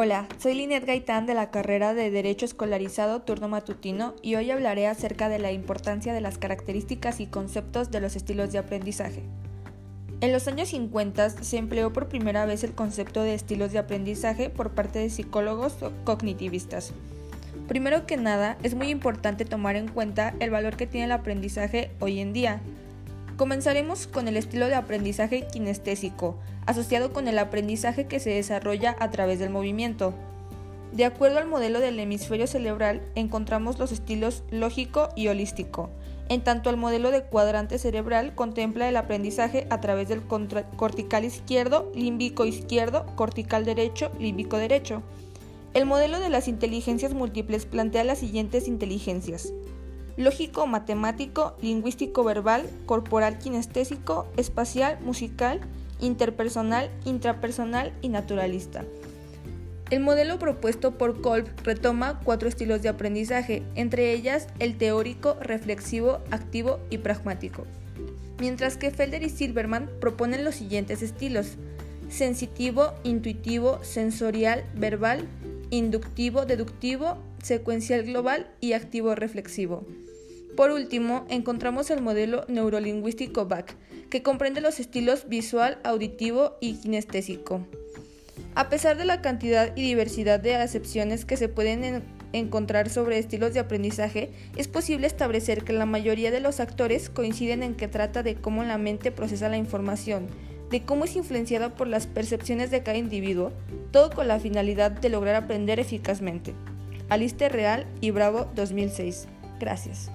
Hola, soy Linet Gaitán de la carrera de Derecho Escolarizado Turno Matutino y hoy hablaré acerca de la importancia de las características y conceptos de los estilos de aprendizaje. En los años 50 se empleó por primera vez el concepto de estilos de aprendizaje por parte de psicólogos cognitivistas. Primero que nada, es muy importante tomar en cuenta el valor que tiene el aprendizaje hoy en día, Comenzaremos con el estilo de aprendizaje kinestésico, asociado con el aprendizaje que se desarrolla a través del movimiento. De acuerdo al modelo del hemisferio cerebral, encontramos los estilos lógico y holístico. En tanto, el modelo de cuadrante cerebral contempla el aprendizaje a través del cortical izquierdo, límbico izquierdo, cortical derecho, límbico derecho. El modelo de las inteligencias múltiples plantea las siguientes inteligencias lógico matemático, lingüístico verbal, corporal kinestésico, espacial, musical, interpersonal, intrapersonal y naturalista. El modelo propuesto por Kolb retoma cuatro estilos de aprendizaje, entre ellas el teórico, reflexivo, activo y pragmático. Mientras que Felder y Silverman proponen los siguientes estilos: sensitivo, intuitivo, sensorial, verbal, inductivo, deductivo, secuencial global y activo reflexivo. Por último, encontramos el modelo neurolingüístico BAC, que comprende los estilos visual, auditivo y kinestésico. A pesar de la cantidad y diversidad de acepciones que se pueden encontrar sobre estilos de aprendizaje, es posible establecer que la mayoría de los actores coinciden en que trata de cómo la mente procesa la información, de cómo es influenciada por las percepciones de cada individuo, todo con la finalidad de lograr aprender eficazmente. Aliste Real y Bravo 2006. Gracias.